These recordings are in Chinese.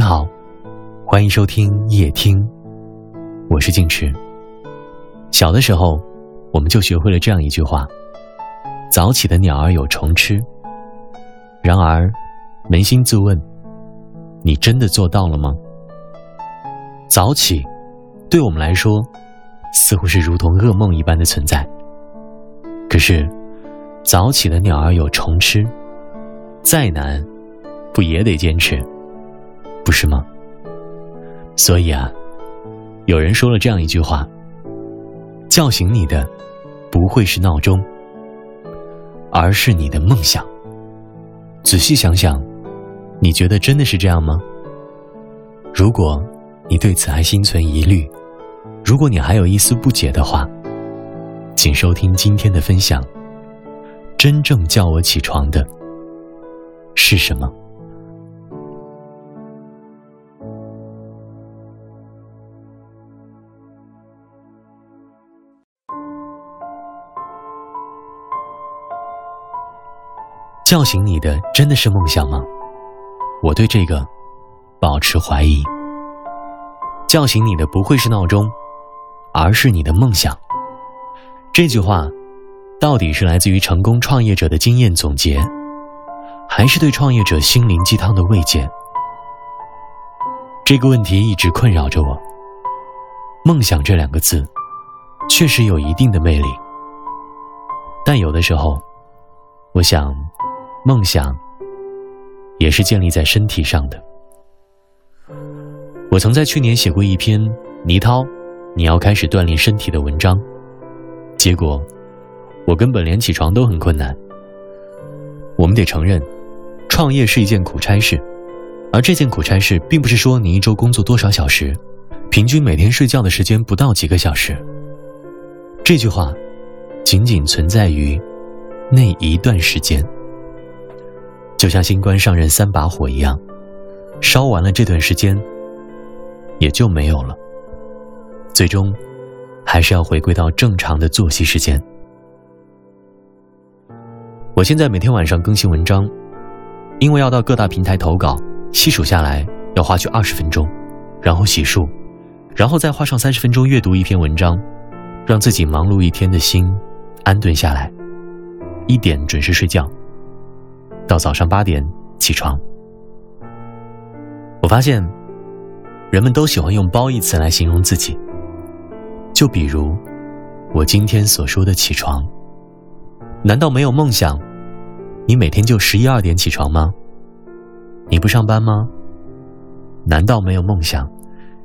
你好，欢迎收听夜听，我是静池。小的时候，我们就学会了这样一句话：“早起的鸟儿有虫吃。”然而，扪心自问，你真的做到了吗？早起，对我们来说，似乎是如同噩梦一般的存在。可是，早起的鸟儿有虫吃，再难，不也得坚持？不是吗？所以啊，有人说了这样一句话：叫醒你的，不会是闹钟，而是你的梦想。仔细想想，你觉得真的是这样吗？如果你对此还心存疑虑，如果你还有一丝不解的话，请收听今天的分享。真正叫我起床的是什么？叫醒你的真的是梦想吗？我对这个保持怀疑。叫醒你的不会是闹钟，而是你的梦想。这句话，到底是来自于成功创业者的经验总结，还是对创业者心灵鸡汤的慰藉？这个问题一直困扰着我。梦想这两个字，确实有一定的魅力，但有的时候，我想。梦想也是建立在身体上的。我曾在去年写过一篇倪涛，你要开始锻炼身体的文章，结果我根本连起床都很困难。我们得承认，创业是一件苦差事，而这件苦差事并不是说你一周工作多少小时，平均每天睡觉的时间不到几个小时。这句话仅仅存在于那一段时间。就像新官上任三把火一样，烧完了这段时间，也就没有了。最终，还是要回归到正常的作息时间。我现在每天晚上更新文章，因为要到各大平台投稿，细数下来要花去二十分钟，然后洗漱，然后再花上三十分钟阅读一篇文章，让自己忙碌一天的心安顿下来，一点准时睡觉。到早上八点起床，我发现，人们都喜欢用“褒”义词来形容自己。就比如，我今天所说的起床，难道没有梦想？你每天就十一二点起床吗？你不上班吗？难道没有梦想，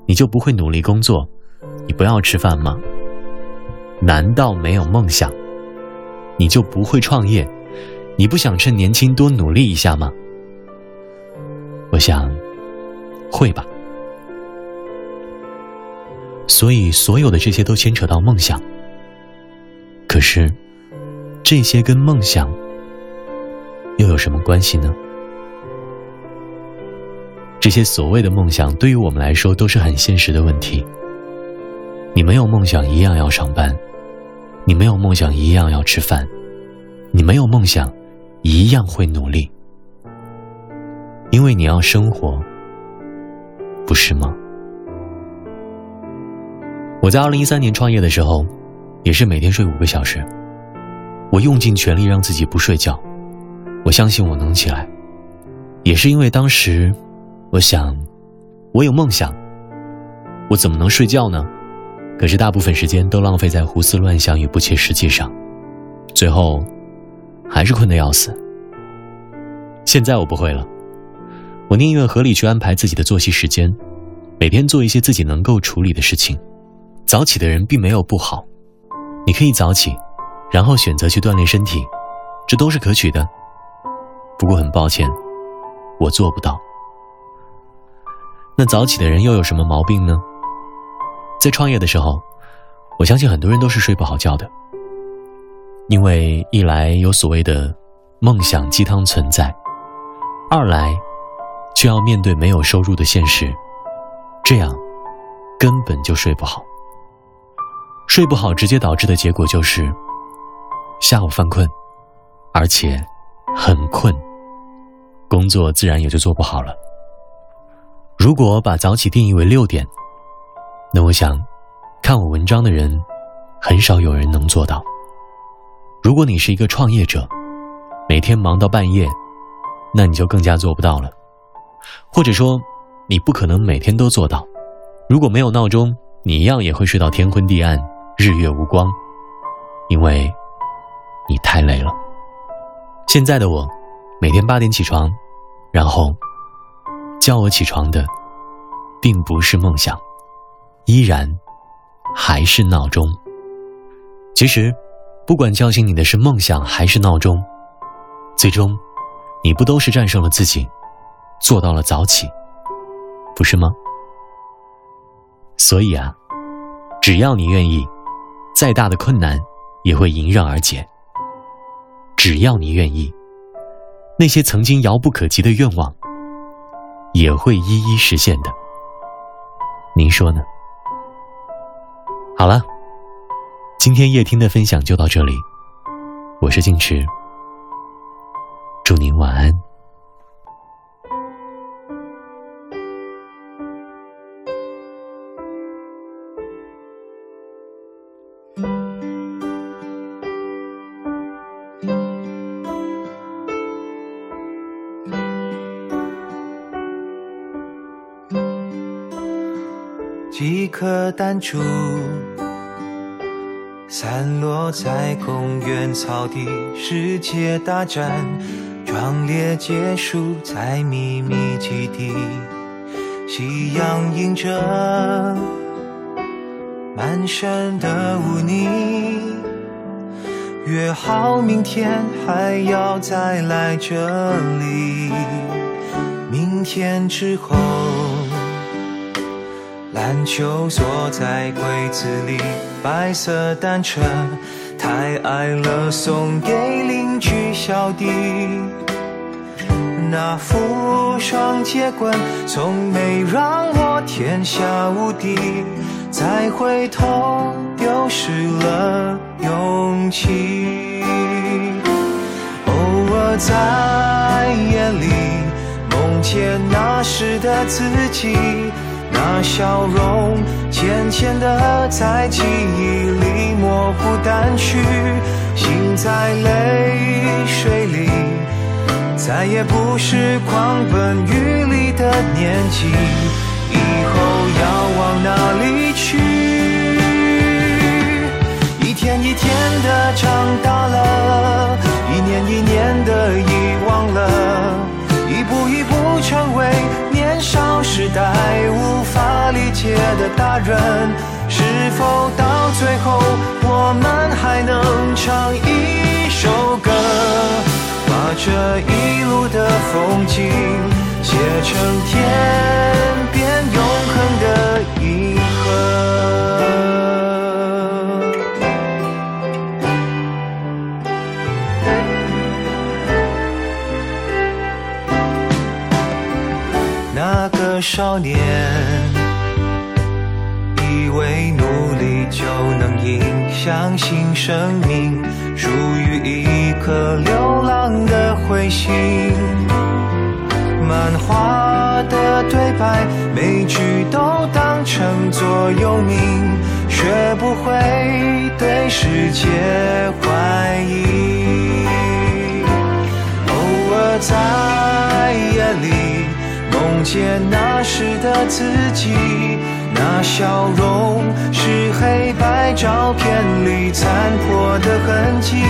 你就不会努力工作？你不要吃饭吗？难道没有梦想，你就不会创业？你不想趁年轻多努力一下吗？我想，会吧。所以，所有的这些都牵扯到梦想。可是，这些跟梦想又有什么关系呢？这些所谓的梦想，对于我们来说都是很现实的问题。你没有梦想，一样要上班；你没有梦想，一样要吃饭；你没有梦想。一样会努力，因为你要生活，不是吗？我在二零一三年创业的时候，也是每天睡五个小时，我用尽全力让自己不睡觉，我相信我能起来，也是因为当时，我想，我有梦想，我怎么能睡觉呢？可是大部分时间都浪费在胡思乱想与不切实际上，最后。还是困得要死。现在我不会了，我宁愿合理去安排自己的作息时间，每天做一些自己能够处理的事情。早起的人并没有不好，你可以早起，然后选择去锻炼身体，这都是可取的。不过很抱歉，我做不到。那早起的人又有什么毛病呢？在创业的时候，我相信很多人都是睡不好觉的。因为一来有所谓的梦想鸡汤存在，二来却要面对没有收入的现实，这样根本就睡不好。睡不好直接导致的结果就是下午犯困，而且很困，工作自然也就做不好了。如果把早起定义为六点，那我想，看我文章的人，很少有人能做到。如果你是一个创业者，每天忙到半夜，那你就更加做不到了。或者说，你不可能每天都做到。如果没有闹钟，你一样也会睡到天昏地暗、日月无光，因为，你太累了。现在的我，每天八点起床，然后，叫我起床的，并不是梦想，依然，还是闹钟。其实，不管叫醒你的是梦想还是闹钟，最终，你不都是战胜了自己，做到了早起，不是吗？所以啊，只要你愿意，再大的困难也会迎刃而解。只要你愿意，那些曾经遥不可及的愿望也会一一实现的。您说呢？好了，今天夜听的分享就到这里，我是静池，祝您晚安。几颗弹珠散落在公园草地，世界大战壮烈结束在秘密基地。夕阳映着满身的污泥，约好明天还要再来这里。明天之后。篮球锁在柜子里，白色单车太矮了，送给邻居小弟。那副双截棍从没让我天下无敌，再回头丢失了勇气。偶尔在夜里梦见那时的自己。那笑容浅浅的在记忆里模糊淡去，心在泪水里，再也不是狂奔雨里的年纪。以后要往哪里去？一天一天的长大了，大人，是否到最后我们还能唱一首歌，把这一路的风景写成天边永恒的银河？那个少年。相信生命属于一颗流浪的彗星。漫画的对白，每句都当成座右铭，学不会对世界怀疑。偶尔在夜里梦见那时的自己。那笑容是黑白照片里残破的痕迹，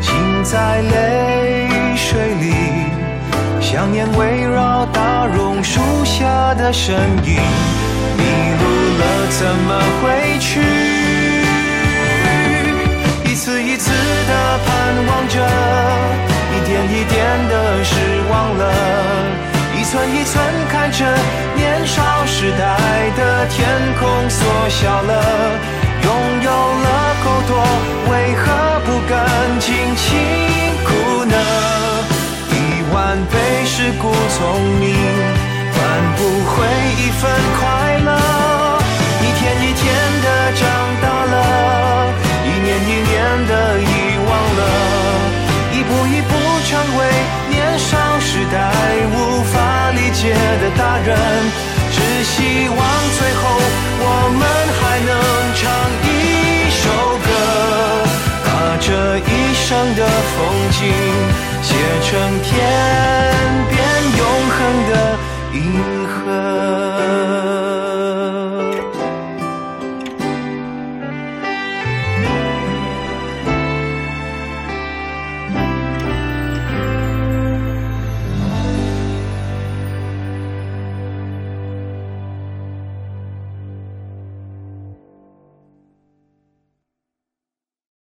心在泪水里，想念围绕大榕树下的身影，迷路了怎么回去？一次一次的盼望着，一点一点的失望了。一寸一寸看着年少时代的天空缩小了，拥有了够多，为何不敢尽辛苦呢？一万倍是故聪明，换不回一份风景，写成天。